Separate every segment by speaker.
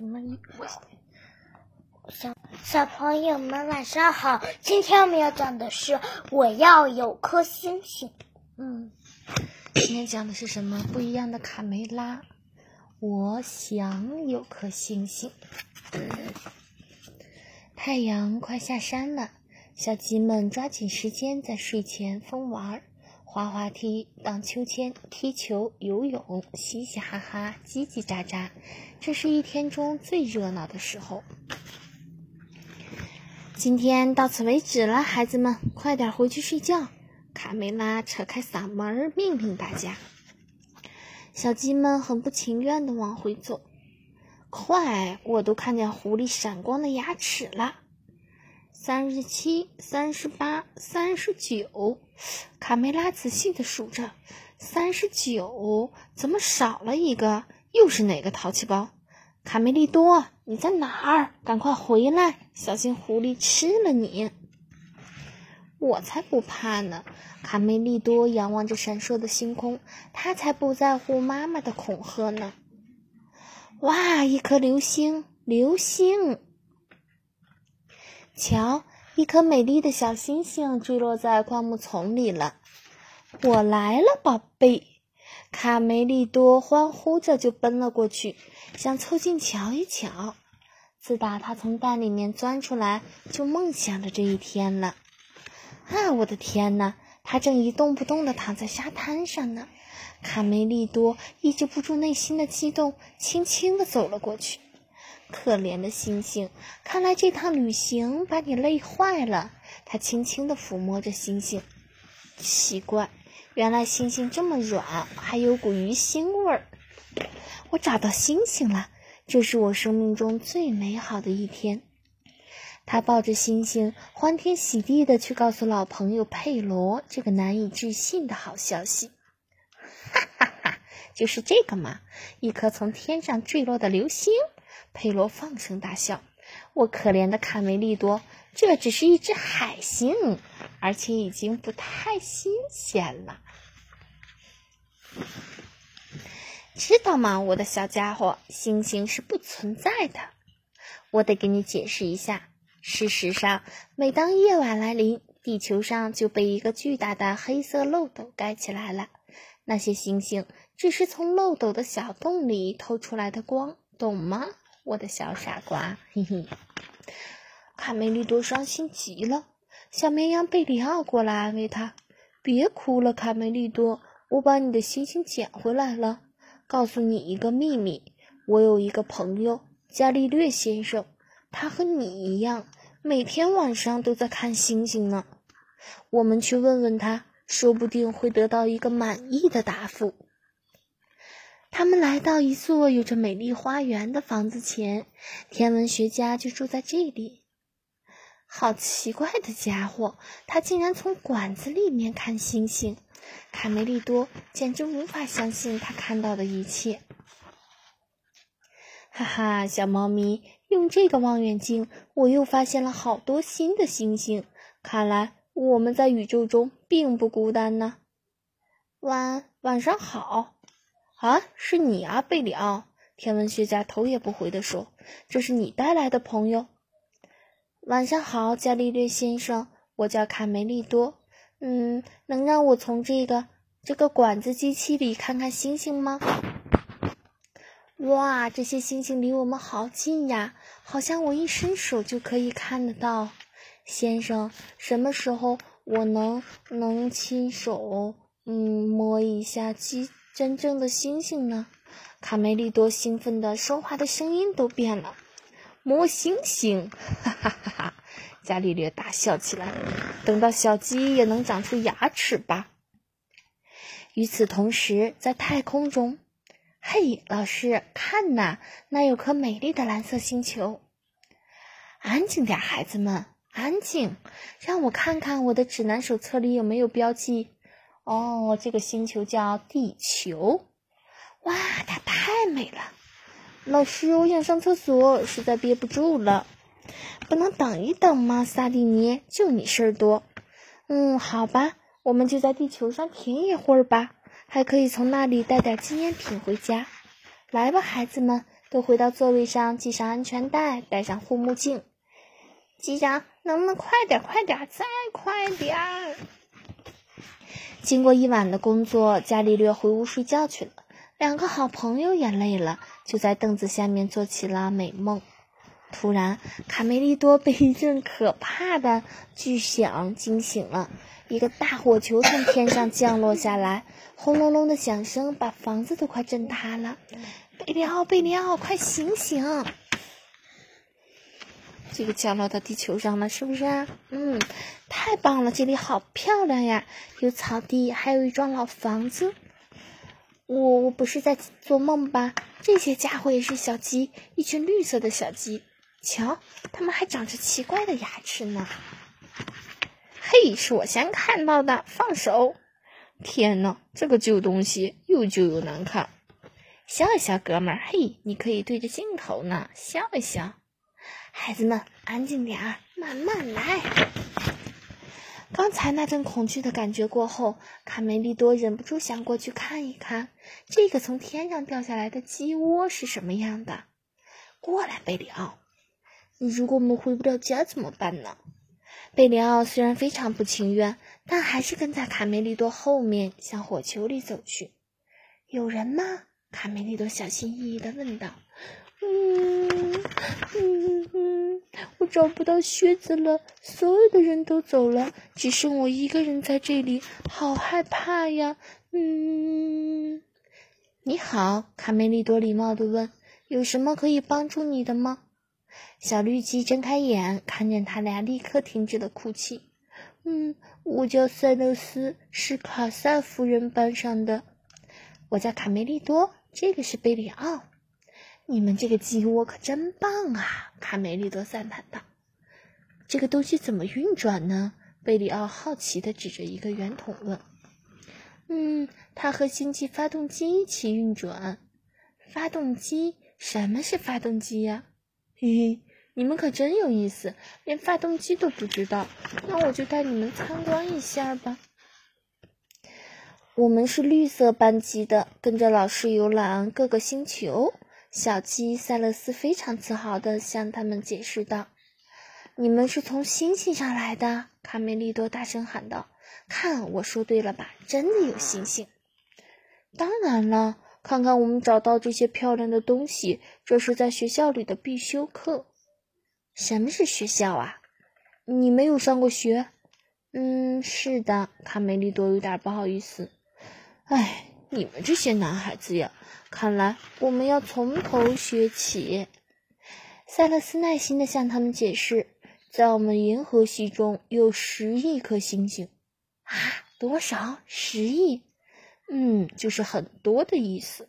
Speaker 1: 你们我小小朋友们晚上好，今天我们要讲的是我要有颗星星。
Speaker 2: 嗯，今天讲的是什么？不一样的卡梅拉。我想有颗星星。太阳快下山了，小鸡们抓紧时间在睡前疯玩儿。滑滑梯、荡秋千、踢球、游泳，嘻嘻哈哈，叽叽喳喳，这是一天中最热闹的时候。今天到此为止了，孩子们，快点回去睡觉。卡梅拉扯开嗓门命令大家。小鸡们很不情愿地往回走。快，我都看见狐狸闪光的牙齿了。三十七、三十八、三十九，卡梅拉仔细地数着，三十九，怎么少了一个？又是哪个淘气包？卡梅利多，你在哪儿？赶快回来，小心狐狸吃了你！我才不怕呢！卡梅利多仰望着闪烁的星空，他才不在乎妈妈的恐吓呢。哇，一颗流星，流星！瞧，一颗美丽的小星星坠落在灌木丛里了。我来了，宝贝！卡梅利多欢呼着就奔了过去，想凑近瞧一瞧。自打他从蛋里面钻出来，就梦想着这一天了。啊，我的天哪！他正一动不动地躺在沙滩上呢。卡梅利多抑制不住内心的激动，轻轻地走了过去。可怜的星星，看来这趟旅行把你累坏了。他轻轻地抚摸着星星，奇怪，原来星星这么软，还有股鱼腥味儿。我找到星星了，这是我生命中最美好的一天。他抱着星星，欢天喜地地去告诉老朋友佩罗这个难以置信的好消息。哈哈哈，就是这个嘛，一颗从天上坠落的流星。佩罗放声大笑：“我可怜的卡梅利多，这只是一只海星，而且已经不太新鲜了。知道吗，我的小家伙？星星是不存在的。我得给你解释一下。事实上，每当夜晚来临，地球上就被一个巨大的黑色漏斗盖起来了。那些星星只是从漏斗的小洞里透出来的光，懂吗？”我的小傻瓜，嘿嘿，卡梅利多伤心极了。小绵羊贝里奥过来安慰他：“别哭了，卡梅利多，我把你的星星捡回来了。告诉你一个秘密，我有一个朋友伽利略先生，他和你一样，每天晚上都在看星星呢。我们去问问他，说不定会得到一个满意的答复。”他们来到一座有着美丽花园的房子前，天文学家就住在这里。好奇怪的家伙，他竟然从管子里面看星星！卡梅利多简直无法相信他看到的一切。哈哈，小猫咪，用这个望远镜，我又发现了好多新的星星。看来我们在宇宙中并不孤单呢。晚晚上好。啊，是你啊，贝里奥！天文学家头也不回地说：“这是你带来的朋友。”晚上好，伽利略先生，我叫卡梅利多。嗯，能让我从这个这个管子机器里看看星星吗？哇，这些星星离我们好近呀，好像我一伸手就可以看得到。先生，什么时候我能能亲手嗯摸一下机？真正的星星呢？卡梅利多兴奋的说话的声音都变了。摸星星，哈哈哈哈！伽利略大笑起来。等到小鸡也能长出牙齿吧。与此同时，在太空中，嘿，老师，看呐，那有颗美丽的蓝色星球。安静点，孩子们，安静，让我看看我的指南手册里有没有标记。哦，这个星球叫地球，哇，它太美了！老师，我想上厕所，实在憋不住了，不能等一等吗？萨蒂尼，就你事儿多。嗯，好吧，我们就在地球上停一会儿吧，还可以从那里带点纪念品回家。来吧，孩子们，都回到座位上，系上安全带，戴上护目镜。机长，能不能快点，快点，再快点儿？经过一晚的工作，伽利略回屋睡觉去了。两个好朋友也累了，就在凳子下面做起了美梦。突然，卡梅利多被一阵可怕的巨响惊醒了。一个大火球从天上降落下来，轰隆隆的响声把房子都快震塌了。贝里奥，贝里奥，快醒醒！这个降落到地球上了，是不是啊？嗯，太棒了，这里好漂亮呀，有草地，还有一幢老房子。我我不是在做梦吧？这些家伙也是小鸡，一群绿色的小鸡。瞧，它们还长着奇怪的牙齿呢。嘿，是我先看到的，放手！天哪，这个旧东西又旧又难看。笑一笑，哥们儿。嘿，你可以对着镜头呢，笑一笑。孩子们，安静点儿，慢慢来。刚才那阵恐惧的感觉过后，卡梅利多忍不住想过去看一看，这个从天上掉下来的鸡窝是什么样的。过来，贝里奥。如果我们回不了家怎么办呢？贝里奥虽然非常不情愿，但还是跟在卡梅利多后面向火球里走去。有人吗？卡梅利多小心翼翼地问道。嗯嗯嗯，我找不到靴子了，所有的人都走了，只剩我一个人在这里，好害怕呀！嗯，你好，卡梅利多礼貌地问：“有什么可以帮助你的吗？”小绿鸡睁开眼，看见他俩，立刻停止了哭泣。嗯，我叫塞勒斯，是卡萨夫人班上的。我叫卡梅利多，这个是贝里奥。你们这个鸡窝可真棒啊！卡梅利多赞叹道。这个东西怎么运转呢？贝里奥好奇地指着一个圆筒问。嗯，它和星际发动机一起运转。发动机？什么是发动机呀？嘿嘿，你们可真有意思，连发动机都不知道。那我就带你们参观一下吧。我们是绿色班级的，跟着老师游览各个星球。小鸡塞勒斯非常自豪地向他们解释道：“你们是从星星上来的。”卡梅利多大声喊道：“看，我说对了吧？真的有星星！当然了，看看我们找到这些漂亮的东西，这是在学校里的必修课。什么是学校啊？你没有上过学？嗯，是的。”卡梅利多有点不好意思。哎，你们这些男孩子呀！看来我们要从头学起。塞勒斯耐心地向他们解释，在我们银河系中有十亿颗星星。啊，多少？十亿？嗯，就是很多的意思。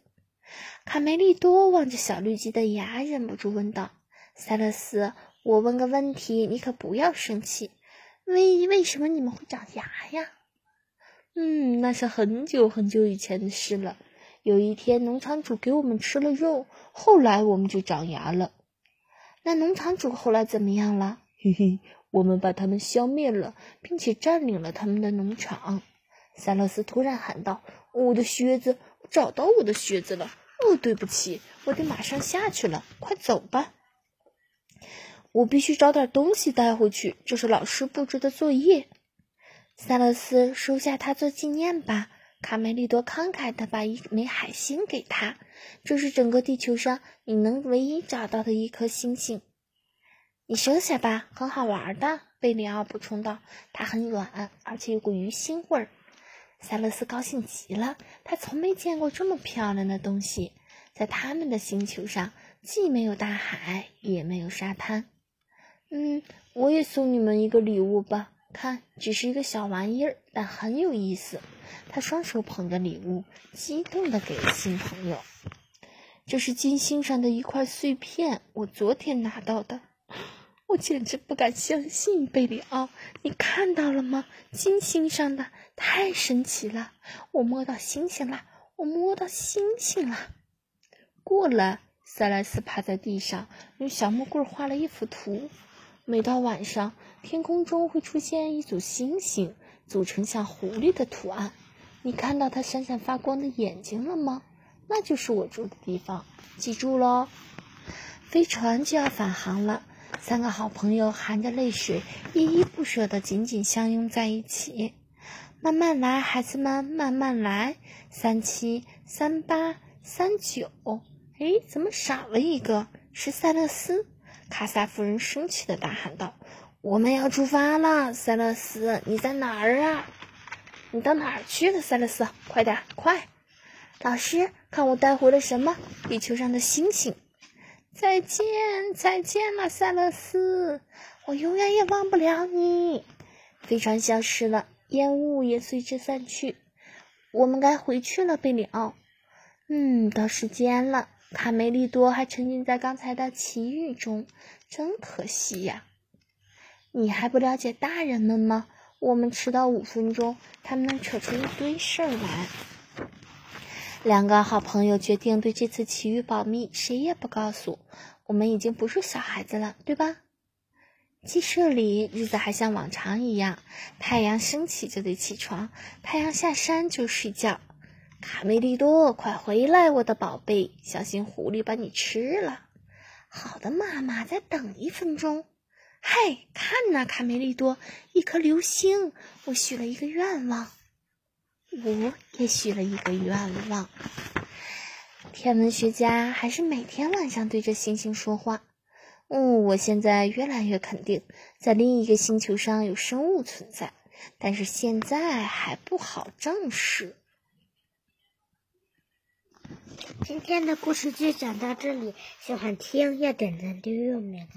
Speaker 2: 卡梅利多望着小绿鸡的牙，忍不住问道：“塞勒斯，我问个问题，你可不要生气。为为什么你们会长牙呀？”嗯，那是很久很久以前的事了。有一天，农场主给我们吃了肉，后来我们就长牙了。那农场主后来怎么样了？嘿嘿，我们把他们消灭了，并且占领了他们的农场。塞勒斯突然喊道：“我的靴子！我找到我的靴子了！哦，对不起，我得马上下去了。快走吧，我必须找点东西带回去。这是老师布置的作业。”塞勒斯，收下它做纪念吧。卡梅利多慷慨地把一枚海星给他，这是整个地球上你能唯一找到的一颗星星。你收下吧，很好玩的。贝里奥补充道：“它很软，而且有股鱼腥味儿。”塞勒斯高兴极了，他从没见过这么漂亮的东西。在他们的星球上，既没有大海，也没有沙滩。嗯，我也送你们一个礼物吧。看，只是一个小玩意儿，但很有意思。他双手捧着礼物，激动地给了新朋友。这是金星上的一块碎片，我昨天拿到的。我简直不敢相信，贝里奥，你看到了吗？金星上的，太神奇了！我摸到星星了，我摸到星星了。过了，塞莱斯趴在地上，用小木棍画了一幅图。每到晚上，天空中会出现一组星星，组成像狐狸的图案。你看到它闪闪发光的眼睛了吗？那就是我住的地方，记住喽。飞船就要返航了。三个好朋友含着泪水，依依不舍地紧紧相拥在一起。慢慢来，孩子们，慢慢来。三七三八三九，哎，怎么少了一个？是塞勒斯！卡萨夫人生气地大喊道：“我们要出发了，塞勒斯，你在哪儿啊？你到哪儿去了，塞勒斯？快点，快！老师，看我带回了什么？地球上的星星。”再见，再见了，塞勒斯！我永远也忘不了你。飞船消失了，烟雾也随之散去。我们该回去了，贝里奥。嗯，到时间了。卡梅利多还沉浸在刚才的奇遇中，真可惜呀。你还不了解大人们吗？我们迟到五分钟，他们能扯出一堆事儿来。两个好朋友决定对这次奇遇保密，谁也不告诉。我们已经不是小孩子了，对吧？鸡舍里日子还像往常一样，太阳升起就得起床，太阳下山就睡觉。卡梅利多，快回来，我的宝贝，小心狐狸把你吃了。好的，妈妈，再等一分钟。嘿，看呐，卡梅利多，一颗流星，我许了一个愿望。我也许了一个愿望。天文学家还是每天晚上对着星星说话。嗯，我现在越来越肯定，在另一个星球上有生物存在，但是现在还不好证实。
Speaker 1: 今天的故事就讲到这里，喜欢听要点赞、订阅我们的。